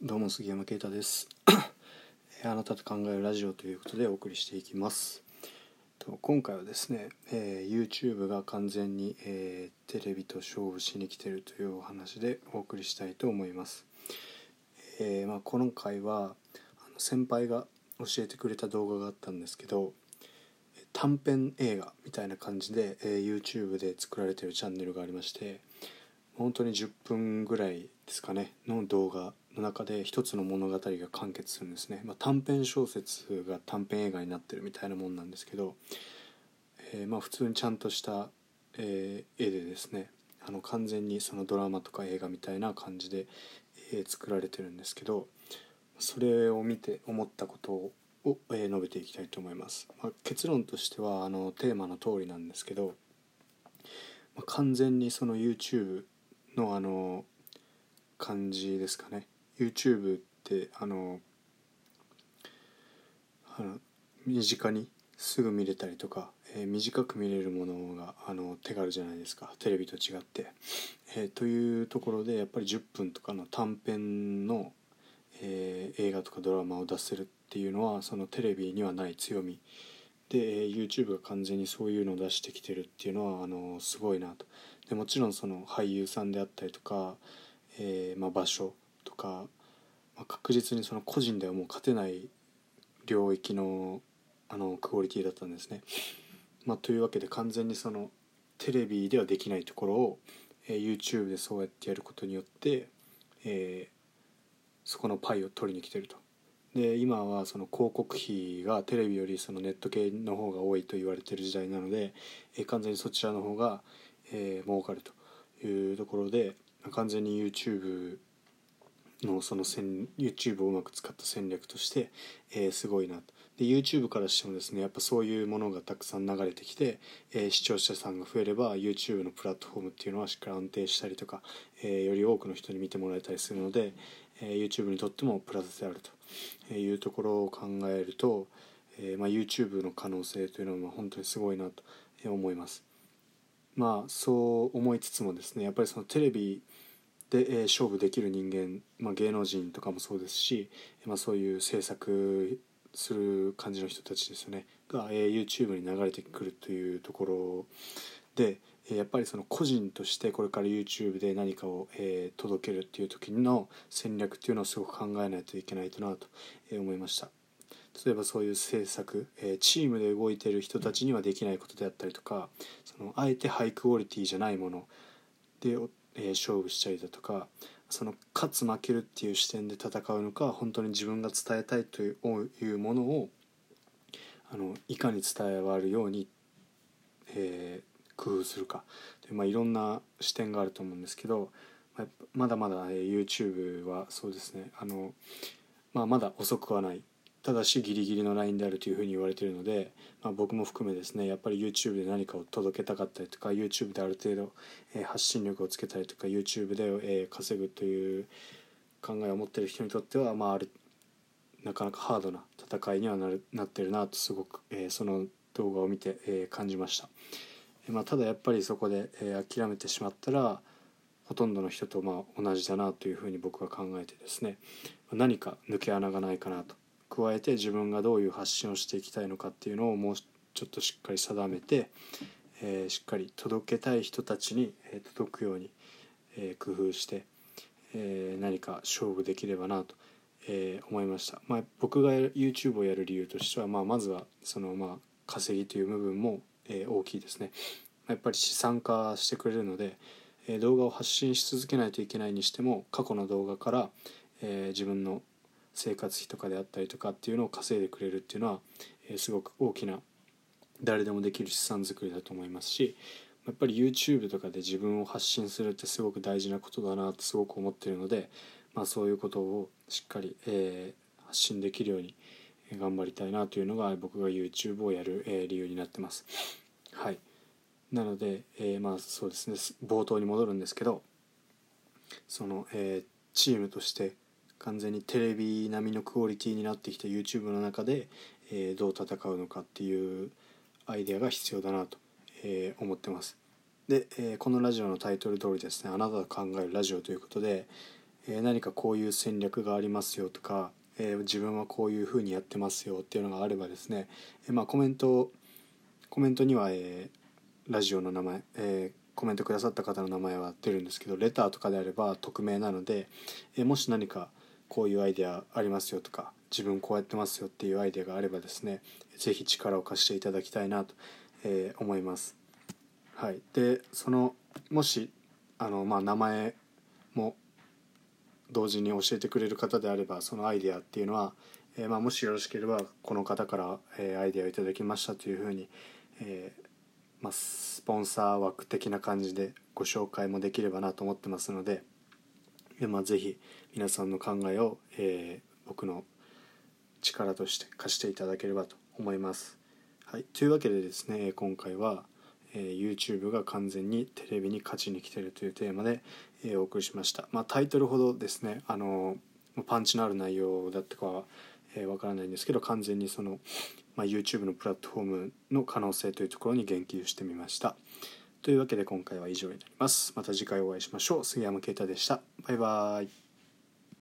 どうも杉山啓太です。あなたと考えるラジオということでお送りしていきます。今回はですね、えー、YouTube が完全に、えー、テレビと勝負しに来てるというお話でお送りしたいと思います、えー、まあ、今回はあの先輩が教えてくれた動画があったんですけど短編映画みたいな感じで、え YouTube で作られてるチャンネルがありまして本当に10分ぐらいですかねの動画の中で一つの物語が完結するんですね、まあ、短編小説が短編映画になってるみたいなもんなんですけど、えー、まあ普通にちゃんとした、えー、絵でですねあの完全にそのドラマとか映画みたいな感じで、えー、作られてるんですけどそれを見て思ったことをを、え述べていきたいと思います、まあ、結論としてはあのテーマの通りなんですけど、まあ、完全にその YouTube のあの感じですかね。YouTube ってあのあの身近にすぐ見れたりとか、えー、短く見れるものがあの手軽じゃないですか。テレビと違って、えー、というところでやっぱり10分とかの短編の、えー、映画とかドラマを出せるっていうのはそのテレビにはない強み。で、え YouTube が完全にそういうのを出してきてるっていうのはあのすごいなと。でもちろんその俳優さんであったりとか、えーまあ、場所とか、まあ、確実にその個人ではもう勝てない領域のあのクオリティだったんですね。まあ、というわけで完全にそのテレビではできないところを、えー、YouTube でそうやってやることによって、えー、そこのパイを取りに来てると。で今はその広告費がテレビよりそのネット系の方が多いと言われてる時代なので、えー、完全にそちらの方が、えー、儲かるというところで完全に YouTube のその戦 YouTube をうまく使った戦略として、えー、すごいなと。で YouTube からしてもですねやっぱそういうものがたくさん流れてきて、えー、視聴者さんが増えれば YouTube のプラットフォームっていうのはしっかり安定したりとか、えー、より多くの人に見てもらえたりするので、え YouTube にとってもプラスであるというところを考えると、えまあ、YouTube の可能性というのはまあ本当にすごいなと思います。まあそう思いつつもですねやっぱりそのテレビで、えー、勝負できる人間、まあ、芸能人とかもそうですし、まあ、そういう制作する感じの人たちですよねが、えー、YouTube に流れてくるというところで、えー、やっぱりその個人としてこれから YouTube で何かを、えー、届けるっていう時の戦略っていうのをすごく考えないといけないとなと思いました。例えばそういう制作、えー、チームで動いてる人たちにはできないことであったりとかそのあえてハイクオリティじゃないもので、え、勝負したりだとかその勝つ負けるっていう視点で戦うのか本当に自分が伝えたいというものをあのいかに伝わるように、えー、工夫するか。で、まあ、いろんな視点があると思うんですけどまだまだ、えー、YouTube はそうですね。あの、まあ、まだ遅くはない。ただしギリギリのラインであるというふうに言われているので、まあ、僕も含めですねやっぱり YouTube で何かを届けたかったりとか YouTube である程度、えー、発信力をつけたりとか YouTube で、えー、稼ぐという考えを持っている人にとっては、まあ、あるなかなかハードな戦いにはなるなってるなとすごく、えー、その動画を見て、えー、感じました、えーまあ、ただやっぱりそこで、え、諦めてしまったらほとんどの人とまあ同じだなというふうに僕は考えてですね何か抜け穴がないかなと。加えて自分がどういう発信をしていきたいのかっていうのをもうちょっとしっかり定めて、えー、しっかり届けたい人たちに、届くように、えー、工夫して、えー、何か勝負できればなと、え、思いました、まあ、僕が YouTube をやる理由としては、まあ、まずはその、まあ、稼ぎという部分も、え、大きいですね。やっぱり資産化してくれるので、えー、動画を発信し続けないといけないにしても過去の動画から、え、自分の生活費とかであったりとかっていうのを稼いでくれるっていうのは、えー、すごく大きな誰でもできる資産作りだと思いますしやっぱり YouTube とかで自分を発信するってすごく大事なことだなとすごく思ってるので、まあ、そういうことをしっかり、えー、発信できるように頑張りたいなというのが僕が YouTube をやる、えー、理由になってます。はいなので、えー、まあそうですね冒頭に戻るんですけどその、えー、チームとして完全にテレビ並みのクオリティになってきた YouTube の中で、えー、どう戦うのかっていうアイデアが必要だなと、えー、思ってます。で、えー、このラジオのタイトル通りですね「あなたが考えるラジオ」ということで、えー、何かこういう戦略がありますよとか、えー、自分はこういうふうにやってますよっていうのがあればですね、えー、まあ、コメントコメントには、えラジオの名前、えコメントくださった方の名前は出るんですけどレターとかであれば匿名なので、えもし何かこういうアイデアありますよとか自分こうやってますよっていうアイデアがあればですね是非力を貸していただきたいなと、え思います。はい、でそのもしあの、まあ、名前も同時に教えてくれる方であればそのアイデアっていうのは、えー、まあ、もしよろしければこの方から、えー、アイデアをいただきましたというふうに、えー、まあ、スポンサー枠的な感じでご紹介もできればなと思ってますので、まあ、ぜひ皆さんの考えを、え僕の力として貸していただければと思います。はい、というわけでですね今回は「えー、YouTube が完全にテレビに勝ちに来てるというテーマで、えー、お送りしました、まあ、タイトルほどですねあのパンチのある内容だったかはえー、からないんですけど完全にその、まあ、YouTube のプラットフォームの可能性というところに言及してみました。というわけで今回は以上になります。また次回お会いしましょう。杉山啓太でした。バイバーイ。